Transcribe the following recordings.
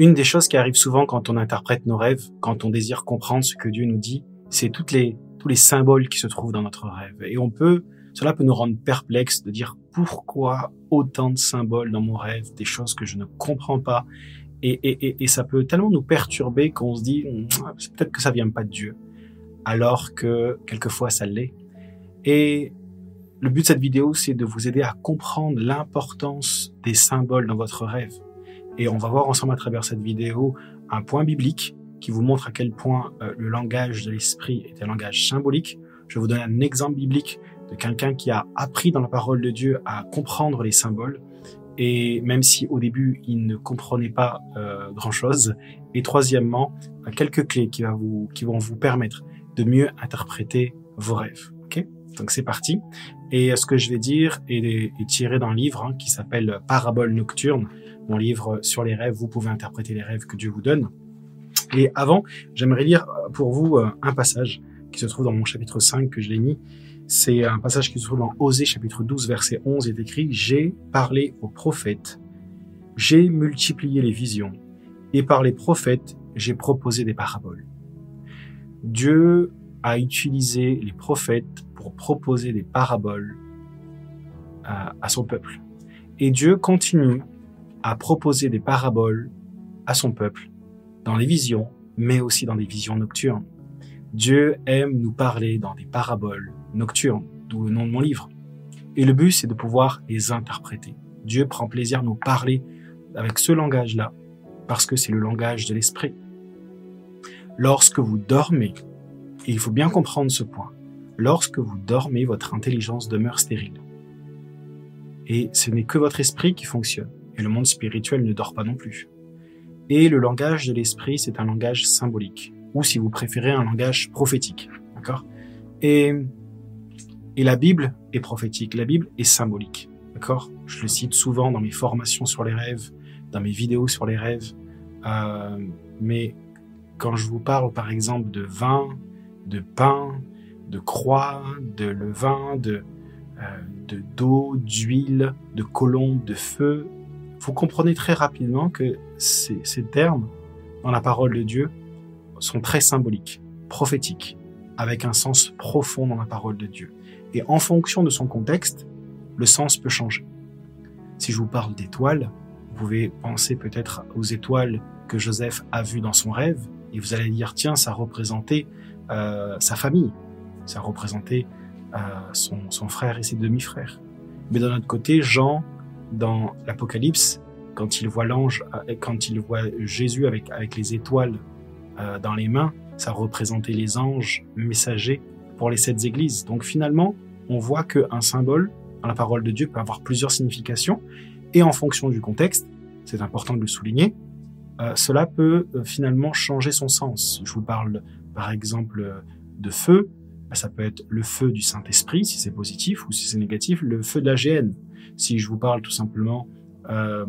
Une des choses qui arrive souvent quand on interprète nos rêves, quand on désire comprendre ce que Dieu nous dit, c'est les, tous les symboles qui se trouvent dans notre rêve. Et on peut, cela peut nous rendre perplexes de dire pourquoi autant de symboles dans mon rêve, des choses que je ne comprends pas. Et, et, et, ça peut tellement nous perturber qu'on se dit, ah, peut-être que ça vient pas de Dieu. Alors que quelquefois ça l'est. Et le but de cette vidéo, c'est de vous aider à comprendre l'importance des symboles dans votre rêve. Et on va voir ensemble à travers cette vidéo un point biblique qui vous montre à quel point euh, le langage de l'esprit est un langage symbolique. Je vous donner un exemple biblique de quelqu'un qui a appris dans la parole de Dieu à comprendre les symboles. Et même si au début il ne comprenait pas euh, grand-chose. Et troisièmement, quelques clés qui, vont vous permettre de mieux interpréter vos rêves. Ok? Donc c'est parti. Et ce que je vais dire est, tiré d'un livre hein, qui s'appelle Parabole nocturne, mon livre sur les rêves. Vous pouvez interpréter les rêves que Dieu vous donne. Et avant, j'aimerais lire pour vous euh, un passage qui se trouve dans mon chapitre 5 que je l'ai mis. C'est un passage qui se trouve dans Osée chapitre 12 verset 11. Il est écrit « J'ai parlé aux prophètes, j'ai multiplié les visions, et par les prophètes, j'ai proposé des paraboles. » Dieu a utilisé les prophètes pour proposer des paraboles à, son peuple. Et Dieu continue à proposer des paraboles à son peuple dans les visions, mais aussi dans des visions nocturnes. Dieu aime nous parler dans des paraboles nocturnes, d'où le nom de mon livre. Et le but, c'est de pouvoir les interpréter. Dieu prend plaisir à nous parler avec ce langage-là, parce que c'est le langage de l'esprit. Lorsque vous dormez, et il faut bien comprendre ce point, lorsque vous dormez, votre intelligence demeure stérile. Et ce n'est que votre esprit qui fonctionne. Et le monde spirituel ne dort pas non plus. Et le langage de l'esprit, c'est un langage symbolique. Ou si vous préférez, un langage prophétique. D'accord? Et, et la Bible est prophétique. La Bible est symbolique. D'accord? Je le cite souvent dans mes formations sur les rêves, dans mes vidéos sur les rêves. Euh, mais quand je vous parle, par exemple, de vin, de pain, de croix, de levain, de euh, de d'eau, d'huile, de colombe, de feu. Vous comprenez très rapidement que ces, termes dans la parole de Dieu sont très symboliques, prophétiques, avec un sens profond dans la parole de Dieu. Et en fonction de son contexte, le sens peut changer. Si je vous parle d'étoiles, vous pouvez penser peut-être aux étoiles que Joseph a vues dans son rêve, et vous allez dire, tiens, ça représentait euh, sa famille, ça représentait euh, son, son, frère et ses demi-frères. Mais d'un autre côté, Jean, dans l'Apocalypse, quand il voit l'ange, euh, quand il voit Jésus avec, avec les étoiles euh, dans les mains, ça représentait les anges messagers pour les sept églises. Donc finalement, on voit qu'un symbole dans la parole de Dieu peut avoir plusieurs significations, et en fonction du contexte, c'est important de le souligner, euh, cela peut finalement changer son sens. Je vous parle par exemple de feu, ça peut être le feu du Saint-Esprit si c'est positif ou si c'est négatif, le feu de la GN. Si je vous parle tout simplement euh,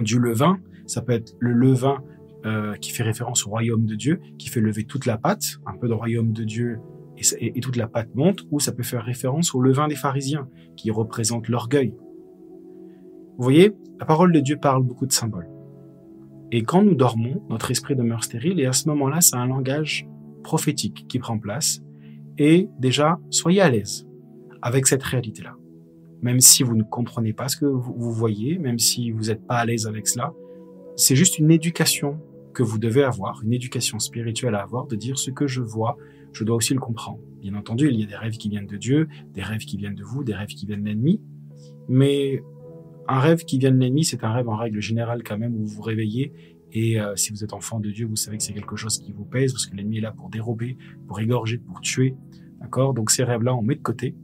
du levain, ça peut être le levain euh, qui fait référence au royaume de Dieu, qui fait lever toute la pâte, un peu de royaume de Dieu et, et, toute la pâte monte, ou ça peut faire référence au levain des pharisiens, qui représente l'orgueil. Vous voyez, la parole de Dieu parle beaucoup de symboles. Et quand nous dormons, notre esprit demeure stérile, et à ce moment-là, c'est un langage prophétique qui prend place, et déjà, soyez à l'aise avec cette réalité-là. Même si vous ne comprenez pas ce que vous voyez, même si vous n'êtes pas à l'aise avec cela, c'est juste une éducation que vous devez avoir, une éducation spirituelle à avoir, de dire ce que je vois, je dois aussi le comprendre. Bien entendu, il y a des rêves qui viennent de Dieu, des rêves qui viennent de vous, des rêves qui viennent de l'ennemi, mais un rêve qui vient de l'ennemi, c'est un rêve en règle générale quand même où vous vous réveillez et euh, si vous êtes enfant de Dieu, vous savez que c'est quelque chose qui vous pèse, parce que l'ennemi est là pour dérober, pour égorger, pour tuer. D'accord? Donc ces rêves-là, on met de côté.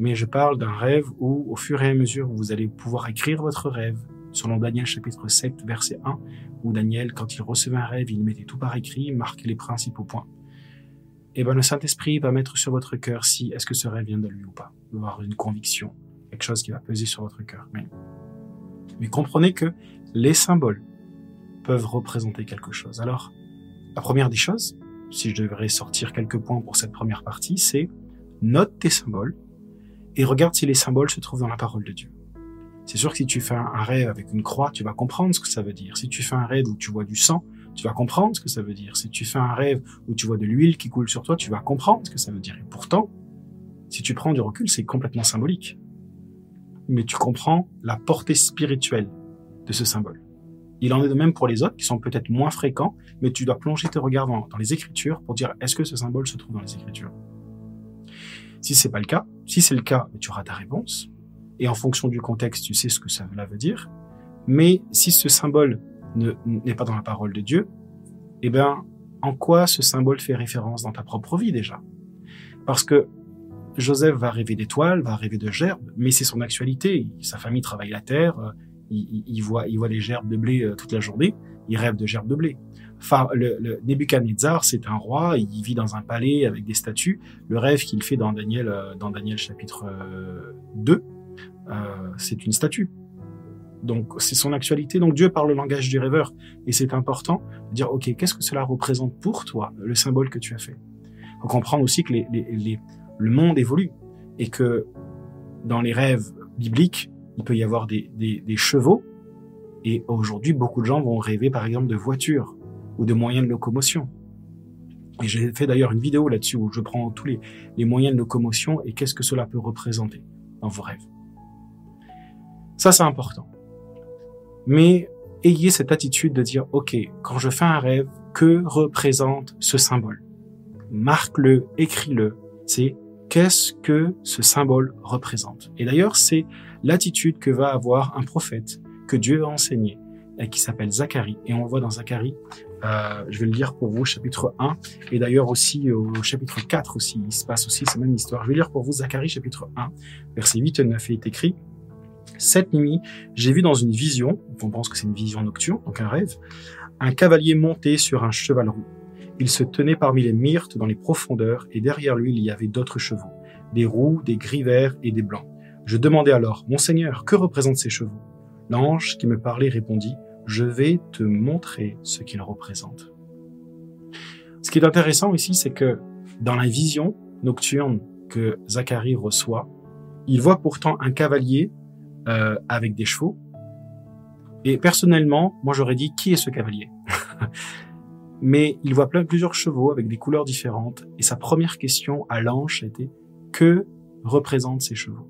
Mais je parle d'un rêve où, au fur et à mesure, vous allez pouvoir écrire votre rêve, selon Daniel chapitre 7, verset 1, où Daniel, quand il recevait un rêve, il mettait tout par écrit, marquait les principaux points. Et ben le Saint-Esprit va mettre sur votre cœur si est-ce que ce rêve vient de lui ou pas. Il va avoir une conviction, quelque chose qui va peser sur votre cœur. Mais, mais comprenez que les symboles peuvent représenter quelque chose. Alors, la première des choses, si je devrais sortir quelques points pour cette première partie, c'est note tes symboles et regarde si les symboles se trouvent dans la parole de Dieu. C'est sûr que si tu fais un rêve avec une croix, tu vas comprendre ce que ça veut dire. Si tu fais un rêve où tu vois du sang, tu vas comprendre ce que ça veut dire. Si tu fais un rêve où tu vois de l'huile qui coule sur toi, tu vas comprendre ce que ça veut dire. Et pourtant, si tu prends du recul, c'est complètement symbolique. Mais tu comprends la portée spirituelle de ce symbole. Il en est de même pour les autres qui sont peut-être moins fréquents, mais tu dois plonger tes regards dans, les Écritures pour dire est-ce que ce symbole se trouve dans les Écritures? Si c'est pas le cas, si c'est le cas, tu auras ta réponse. Et en fonction du contexte, tu sais ce que ça veut dire. Mais si ce symbole n'est pas dans la parole de Dieu, eh bien, en quoi ce symbole fait référence dans ta propre vie déjà? Parce que Joseph va rêver d'étoiles, va rêver de gerbes, mais c'est son actualité. Sa famille travaille la terre, euh, il, voit, il voit les gerbes de blé euh, toute la journée, il rêve de gerbes de blé. Enfin, Nebuchadnezzar, c'est un roi, il vit dans un palais avec des statues. Le rêve qu'il fait dans Daniel, euh, dans Daniel chapitre 2, c'est une statue. Donc c'est son actualité. Donc Dieu parle le langage du rêveur. Et c'est important de dire, OK, qu'est-ce que cela représente pour toi, le symbole que tu as fait? Faut comprendre aussi que le monde évolue et que dans les rêves bibliques, il peut y avoir des chevaux. Et aujourd'hui, beaucoup de gens vont rêver par exemple de voitures ou de moyens de locomotion. Et j'ai fait d'ailleurs une vidéo là-dessus où je prends tous les, moyens de locomotion et qu'est-ce que cela peut représenter dans vos rêves. Ça, c'est important. Mais ayez cette attitude de dire, OK, quand je fais un rêve, que représente ce symbole? Marque-le, écris-le. C'est qu'est-ce que ce symbole représente? Et d'ailleurs, c'est l'attitude que va avoir un prophète que Dieu a enseigné et qui s'appelle Zacharie. Et on voit dans Zacharie, euh, je vais le lire pour vous, chapitre 1, et d'ailleurs aussi au chapitre 4 aussi, il se passe aussi cette même histoire. Je vais lire pour vous Zacharie, chapitre 1, verset 8 et 9, est écrit, cette nuit, j'ai vu dans une vision, on pense que c'est une vision nocturne, donc un rêve, un cavalier monté sur un cheval roux. Il se tenait parmi les myrtes dans les profondeurs, et derrière lui il y avait d'autres chevaux, des roux, des gris verts et des blancs. Je demandai alors, Monseigneur, que représentent ces chevaux? L'ange qui me parlait répondit, Je vais te montrer ce qu'ils représentent. Ce qui est intéressant ici, c'est que dans la vision nocturne que Zacharie reçoit, il voit pourtant un cavalier euh, avec des chevaux. Et personnellement, moi j'aurais dit qui est ce cavalier? Mais il voit plusieurs chevaux avec des couleurs différentes. Et sa première question à l'ange était que représentent ces chevaux?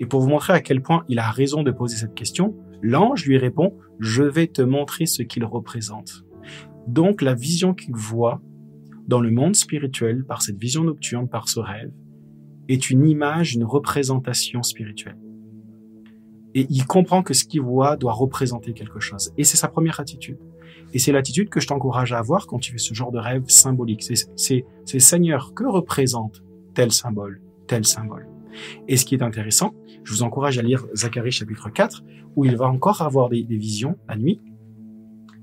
Et pour vous montrer à quel point il a raison de poser cette question, l'ange lui répond je vais te montrer ce qu'il représente. Donc la vision qu'il voit dans le monde spirituel par cette vision nocturne, par ce rêve, est une image, une représentation spirituelle et il comprend que ce qu'il voit doit représenter quelque chose. Et c'est sa première attitude. Et c'est l'attitude que je t'encourage à avoir quand tu fais ce genre de rêve symbolique. C'est, Seigneur, que représente tel symbole, tel symbole? Et ce qui est intéressant, je vous encourage à lire Zacharie chapitre 4, où il va encore avoir des, visions la nuit,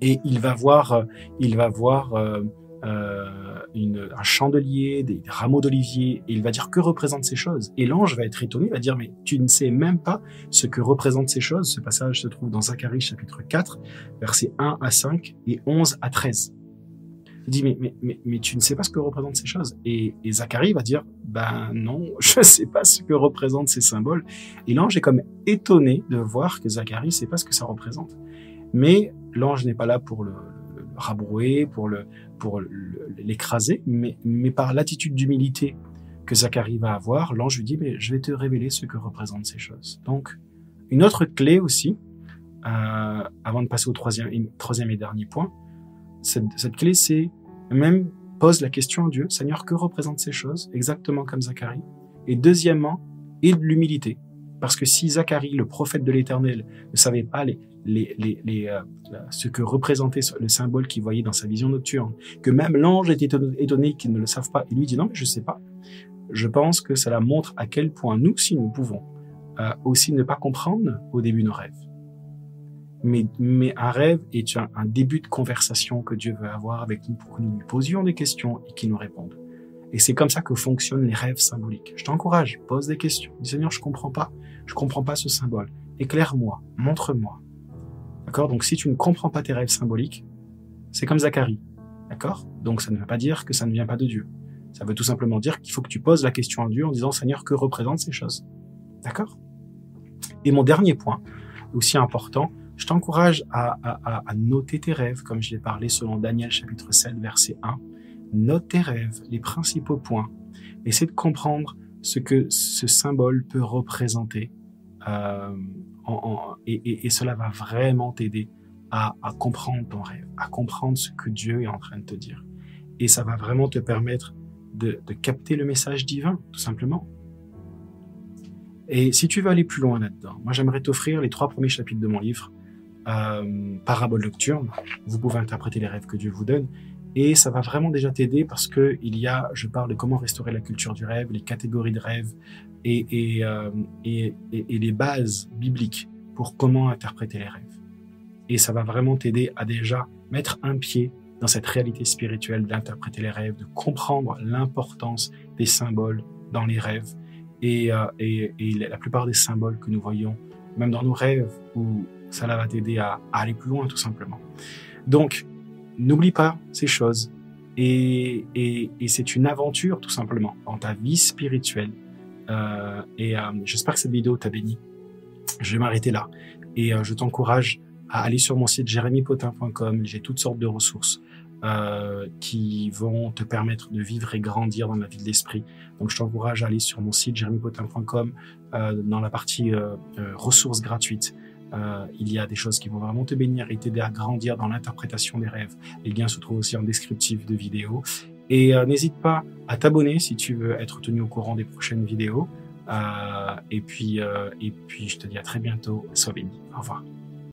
et il va voir, euh, il va voir euh, euh, un chandelier, des, rameaux d'olivier, et il va dire que représentent ces choses? Et l'ange va être étonné, va dire mais tu ne sais même pas ce que représentent ces choses. Ce passage se trouve dans Zacharie chapitre 4, versets 1 à 5 et 11 à 13. Dit mais, mais, mais, tu ne sais pas ce que représentent ces choses. Et, et Zacharie va dire ben non, je ne sais pas ce que représentent ces symboles. Et l'ange est comme étonné de voir que Zacharie ne sait pas ce que ça représente. Mais l'ange n'est pas là pour le, rabrouer, pour le, pour l'écraser, mais, mais par l'attitude d'humilité que Zacharie va avoir, l'ange lui dit, mais je vais te révéler ce que représentent ces choses. Donc, une autre clé aussi, euh, avant de passer au troisième, troisième et dernier point, cette clé, c'est même pose la question à Dieu, Seigneur, que représentent ces choses, exactement comme Zacharie? Et deuxièmement, et de l'humilité. Parce que si Zacharie, le prophète de l'Éternel, ne savait pas les, les, les, les euh, ce que représentait le symbole qu'il voyait dans sa vision nocturne, que même l'ange était étonné qu'ils ne le savent pas, il lui dit non, mais je sais pas. Je pense que cela montre à quel point nous, si nous pouvons, euh, aussi ne pas comprendre au début nos rêves. Mais, mais un rêve est un, début de conversation que Dieu veut avoir avec nous pour que nous lui posions des questions et qu'il nous réponde. Et c'est comme ça que fonctionnent les rêves symboliques. Je t'encourage, pose des questions. Dis Seigneur, je comprends pas. Je comprends pas ce symbole. Éclaire-moi, montre-moi. D'accord? Donc si tu ne comprends pas tes rêves symboliques, c'est comme Zacharie. D'accord? Donc ça ne veut pas dire que ça ne vient pas de Dieu. Ça veut tout simplement dire qu'il faut que tu poses la question à Dieu en disant Seigneur, que représentent ces choses? D'accord? Et mon dernier point, aussi important, je t'encourage à, noter tes rêves, comme je l'ai parlé selon Daniel chapitre 7, verset 1. Note tes rêves, les principaux points. Essaie de comprendre ce que ce symbole peut représenter. Euh, et, cela va vraiment t'aider à, comprendre ton rêve, à comprendre ce que Dieu est en train de te dire. Et ça va vraiment te permettre de capter le message divin, tout simplement. Et si tu veux aller plus loin là-dedans, moi j'aimerais t'offrir les trois premiers chapitres de mon livre, euh, Parabole nocturne. Vous pouvez interpréter les rêves que Dieu vous donne. Et ça va vraiment déjà t'aider parce que il y a, je parle de comment restaurer la culture du rêve, les catégories de rêve et, et, euh, et, et, les bases bibliques pour comment interpréter les rêves. Et ça va vraiment t'aider à déjà mettre un pied dans cette réalité spirituelle d'interpréter les rêves, de comprendre l'importance des symboles dans les rêves et, euh, et, et, la plupart des symboles que nous voyons, même dans nos rêves, où ça va t'aider à, à, aller plus loin tout simplement. Donc, n'oublie pas ces choses et, et, et c'est une aventure tout simplement dans ta vie spirituelle. Euh, et euh, j'espère que cette vidéo t'a béni. Je vais m'arrêter là et euh, je t'encourage à aller sur mon site jérémypotin.com. J'ai toutes sortes de ressources euh, qui vont te permettre de vivre et grandir dans la vie de l'esprit. Donc je t'encourage à aller sur mon site jérémypotin.com euh, dans la partie euh ressources gratuites. Euh, il y a des choses qui vont vraiment te bénir et t'aider à grandir dans l'interprétation des rêves. Les liens se trouvent aussi en descriptif de vidéo. Et euh, n'hésite pas à t'abonner si tu veux être tenu au courant des prochaines vidéos. et puis, et puis, je te dis à très bientôt. Sois béni. Au revoir.